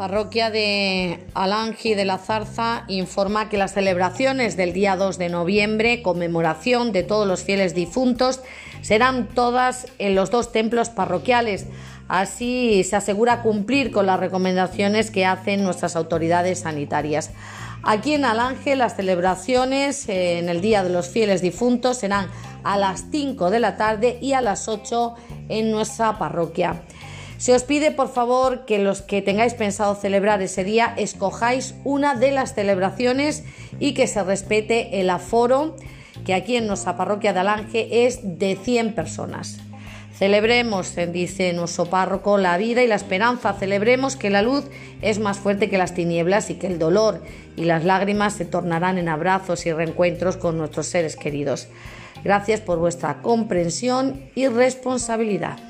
parroquia de Alangi de la Zarza informa que las celebraciones del día 2 de noviembre, conmemoración de todos los fieles difuntos, serán todas en los dos templos parroquiales. Así se asegura cumplir con las recomendaciones que hacen nuestras autoridades sanitarias. Aquí en Alange las celebraciones eh, en el Día de los Fieles Difuntos serán a las 5 de la tarde y a las 8 en nuestra parroquia. Se os pide por favor que los que tengáis pensado celebrar ese día escojáis una de las celebraciones y que se respete el aforo que aquí en nuestra parroquia de Alange es de 100 personas. Celebremos, dice nuestro párroco, la vida y la esperanza. Celebremos que la luz es más fuerte que las tinieblas y que el dolor y las lágrimas se tornarán en abrazos y reencuentros con nuestros seres queridos. Gracias por vuestra comprensión y responsabilidad.